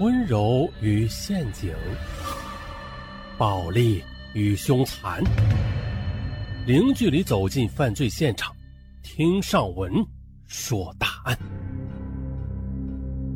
温柔与陷阱，暴力与凶残，零距离走进犯罪现场，听上文说大案。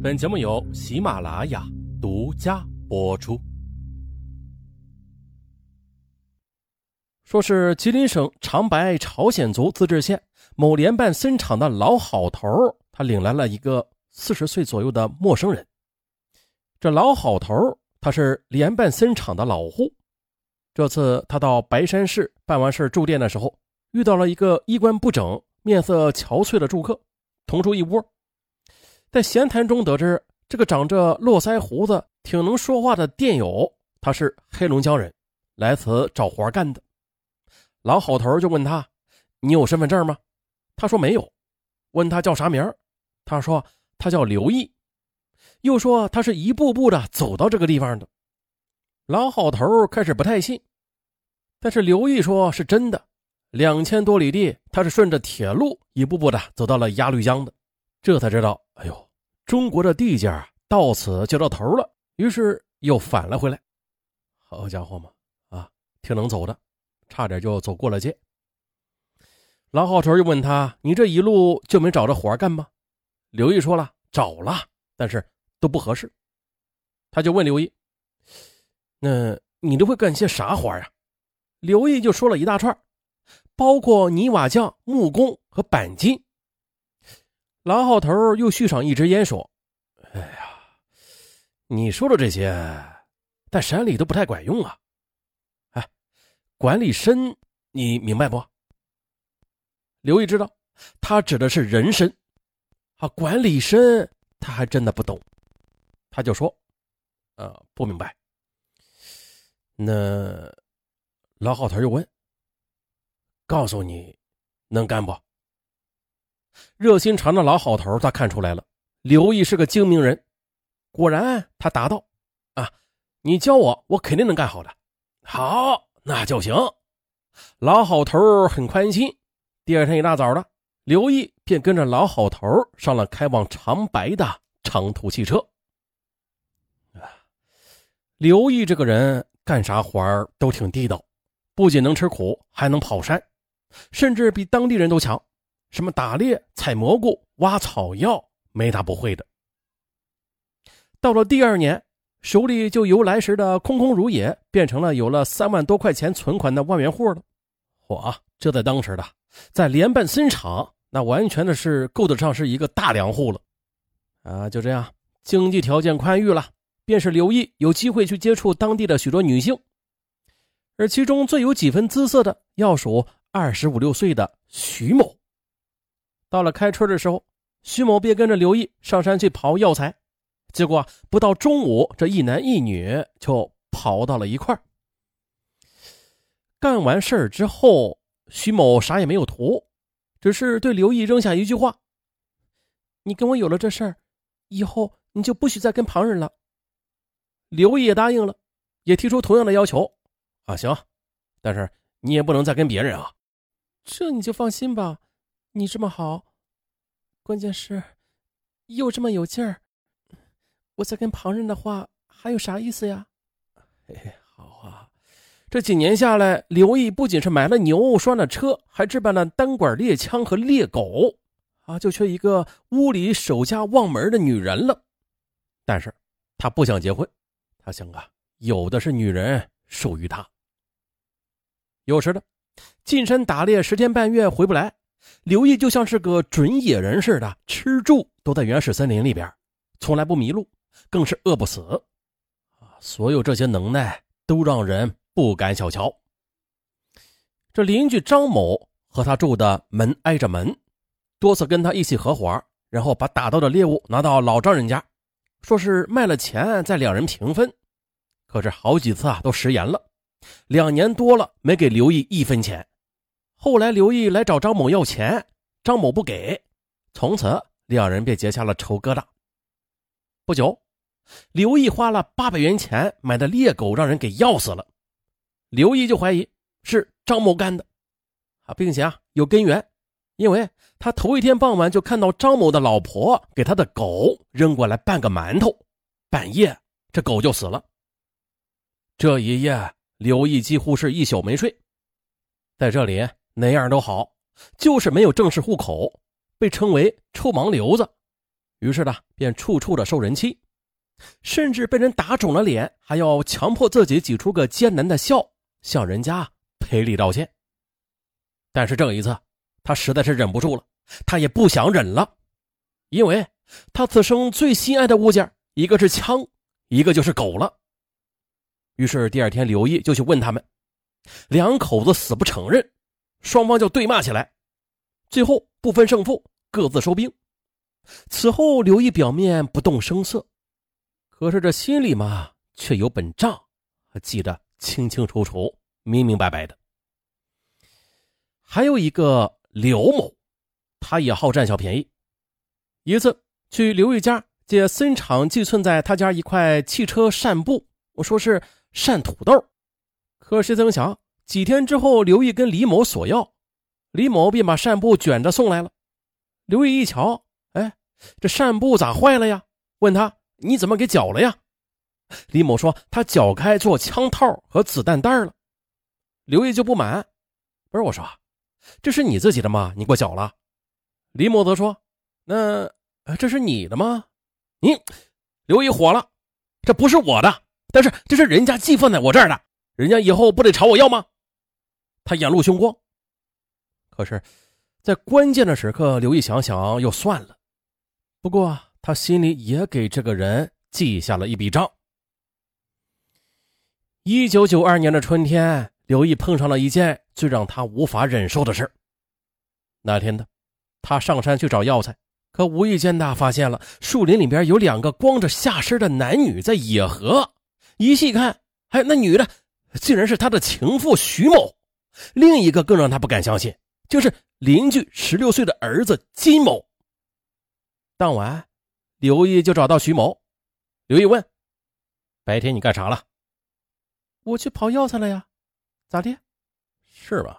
本节目由喜马拉雅独家播出。说是吉林省长白朝鲜族自治县某联办森厂的老好头，他领来了一个四十岁左右的陌生人。这老好头他是连办森厂的老户。这次他到白山市办完事住店的时候，遇到了一个衣冠不整、面色憔悴的住客，同住一屋。在闲谈中得知，这个长着络腮胡子、挺能说话的店友，他是黑龙江人，来此找活干的。老好头就问他：“你有身份证吗？”他说没有。问他叫啥名他说他叫刘毅。又说他是一步步的走到这个地方的。老好头开始不太信，但是刘毅说是真的。两千多里地，他是顺着铁路一步步的走到了鸭绿江的。这才知道，哎呦，中国的地界到此就到头了。于是又返了回来。好家伙嘛，啊，挺能走的。差点就走过了界。老好头又问他：“你这一路就没找着活干吗？”刘毅说了：“找了，但是都不合适。”他就问刘毅：“那你都会干些啥活呀？”刘毅就说了一大串，包括泥瓦匠、木工和钣金。老好头又续上一支烟，说：“哎呀，你说的这些，在山里都不太管用啊。”哎管理参，你明白不？刘毅知道，他指的是人参。啊，管理参他还真的不懂，他就说：“呃，不明白。”那老好头又问：“告诉你，能干不？”热心肠的老好头他看出来了，刘毅是个精明人。果然，他答道：“啊，你教我，我肯定能干好的。”好。那就行，老好头很宽心。第二天一大早的，刘毅便跟着老好头上了开往长白的长途汽车。刘毅这个人干啥活都挺地道，不仅能吃苦，还能跑山，甚至比当地人都强。什么打猎、采蘑菇、挖草药，没他不会的。到了第二年。手里就由来时的空空如也，变成了有了三万多块钱存款的万元户了。嚯，这在当时的，在连办森厂，那完全的是够得上是一个大粮户了。啊，就这样，经济条件宽裕了，便是刘毅有机会去接触当地的许多女性，而其中最有几分姿色的，要数二十五六岁的徐某。到了开春的时候，徐某便跟着刘毅上山去刨药材。结果不到中午，这一男一女就刨到了一块干完事儿之后，徐某啥也没有图，只是对刘毅扔下一句话：“你跟我有了这事儿，以后你就不许再跟旁人了。”刘毅也答应了，也提出同样的要求：“啊，行，但是你也不能再跟别人啊。”这你就放心吧，你这么好，关键是又这么有劲儿。我在跟旁人的话还有啥意思呀？嘿 嘿，好啊！这几年下来，刘毅不仅是买了牛、拴了车，还置办了单管猎枪和猎狗，啊，就缺一个屋里守家望门的女人了。但是他不想结婚，他想啊，有的是女人属于他。有时的进山打猎十天半月回不来，刘毅就像是个准野人似的，吃住都在原始森林里边，从来不迷路。更是饿不死，所有这些能耐都让人不敢小瞧。这邻居张某和他住的门挨着门，多次跟他一起合伙，然后把打到的猎物拿到老丈人家，说是卖了钱再两人平分。可是好几次啊都食言了，两年多了没给刘毅一分钱。后来刘毅来找张某要钱，张某不给，从此两人便结下了仇疙瘩。不久。刘毅花了八百元钱买的猎狗让人给要死了，刘毅就怀疑是张某干的，啊，并且啊有根源，因为他头一天傍晚就看到张某的老婆给他的狗扔过来半个馒头，半夜这狗就死了。这一夜，刘毅几乎是一宿没睡。在这里，哪样都好，就是没有正式户口，被称为“臭盲流子”，于是呢，便处处的受人欺，甚至被人打肿了脸，还要强迫自己挤出个艰难的笑，向人家赔礼道歉。但是这一次，他实在是忍不住了，他也不想忍了，因为他此生最心爱的物件，一个是枪，一个就是狗了。于是第二天，刘毅就去问他们，两口子死不承认，双方就对骂起来，最后不分胜负，各自收兵。此后，刘毅表面不动声色，可是这心里嘛，却有本账，记得清清楚楚、明明白白的。还有一个刘某，他也好占小便宜。一次去刘毅家借森场寄存在他家一块汽车扇布，我说是扇土豆。可谁曾想，几天之后，刘毅跟李某索要，李某便把扇布卷着送来了。刘毅一瞧，哎，这扇布咋坏了呀？问他你怎么给绞了呀？李某说他绞开做枪套和子弹袋了。刘毅就不满，不是我说。这是你自己的吗？你给我缴了。李某则说：“那这是你的吗？”你刘毅火了：“这不是我的，但是这是人家寄放在我这儿的，人家以后不得朝我要吗？”他眼露凶光。可是，在关键的时刻，刘毅想想又算了。不过他心里也给这个人记下了一笔账。一九九二年的春天。刘毅碰上了一件最让他无法忍受的事那天呢，他上山去找药材，可无意间他发现了树林里边有两个光着下身的男女在野合。一细看，哎，那女的竟然是他的情妇徐某。另一个更让他不敢相信，就是邻居十六岁的儿子金某。当晚，刘毅就找到徐某。刘毅问：“白天你干啥了？”“我去跑药材了呀。”咋的？是吧？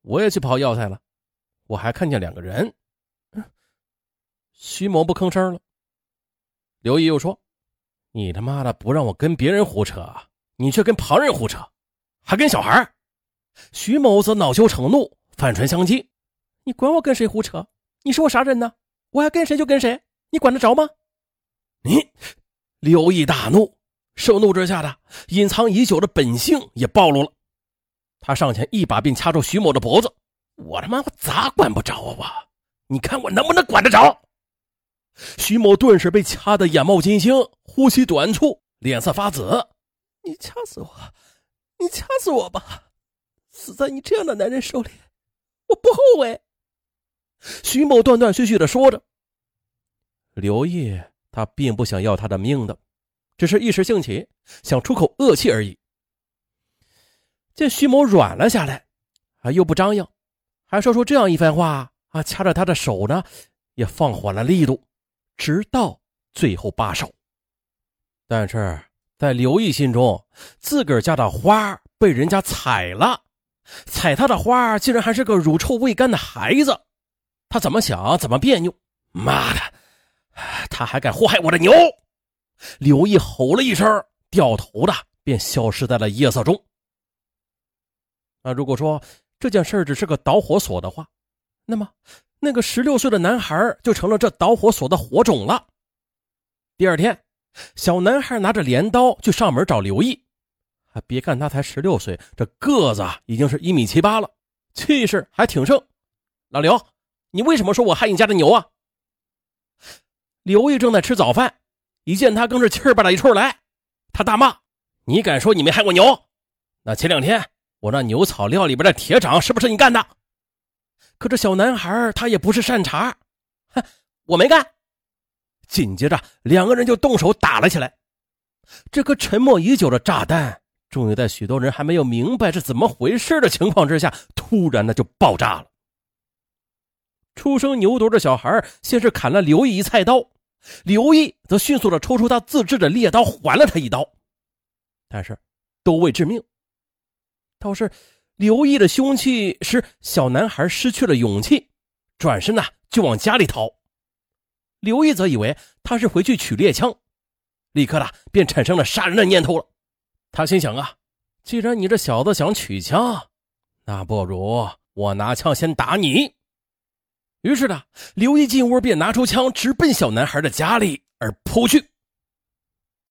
我也去跑药材了，我还看见两个人。徐某不吭声了。刘毅又说：“你他妈的不让我跟别人胡扯，你却跟旁人胡扯，还跟小孩。”徐某则恼羞成怒，反唇相讥：“你管我跟谁胡扯？你是我啥人呢？我爱跟谁就跟谁，你管得着吗？”你，刘毅大怒，盛怒之下的隐藏已久的本性也暴露了。他上前一把便掐住徐某的脖子，我他妈我咋管不着啊我？你看我能不能管得着？徐某顿时被掐得眼冒金星，呼吸短促，脸色发紫。你掐死我，你掐死我吧！死在你这样的男人手里，我不后悔。徐某断断续续的说着。刘毅他并不想要他的命的，只是一时兴起，想出口恶气而已。见徐某软了下来，啊，又不张扬，还说出这样一番话啊，掐着他的手呢，也放缓了力度，直到最后罢手。但是在刘毅心中，自个儿家的花被人家踩了，踩他的花竟然还是个乳臭未干的孩子，他怎么想怎么别扭。妈的，他还敢祸害我的牛！刘毅吼了一声，掉头的便消失在了夜色中。那如果说这件事只是个导火索的话，那么那个十六岁的男孩就成了这导火索的火种了。第二天，小男孩拿着镰刀去上门找刘毅。啊，别看他才十六岁，这个子已经是一米七八了，气势还挺盛。老刘，你为什么说我害你家的牛啊？刘毅正在吃早饭，一见他更是气儿把他一处来，他大骂：“你敢说你没害过牛？那前两天……”我那牛草料里边的铁掌是不是你干的？可这小男孩他也不是善茬，哼，我没干。紧接着两个人就动手打了起来。这颗沉默已久的炸弹，终于在许多人还没有明白是怎么回事的情况之下，突然的就爆炸了。出生牛犊的小孩先是砍了刘毅一菜刀，刘毅则迅速的抽出他自制的猎刀还了他一刀，但是都未致命。倒是刘毅的凶器使小男孩失去了勇气，转身呢就往家里逃。刘毅则以为他是回去取猎枪，立刻的便产生了杀人的念头了。他心想啊，既然你这小子想取枪，那不如我拿枪先打你。于是呢，刘一进屋便拿出枪，直奔小男孩的家里而扑去。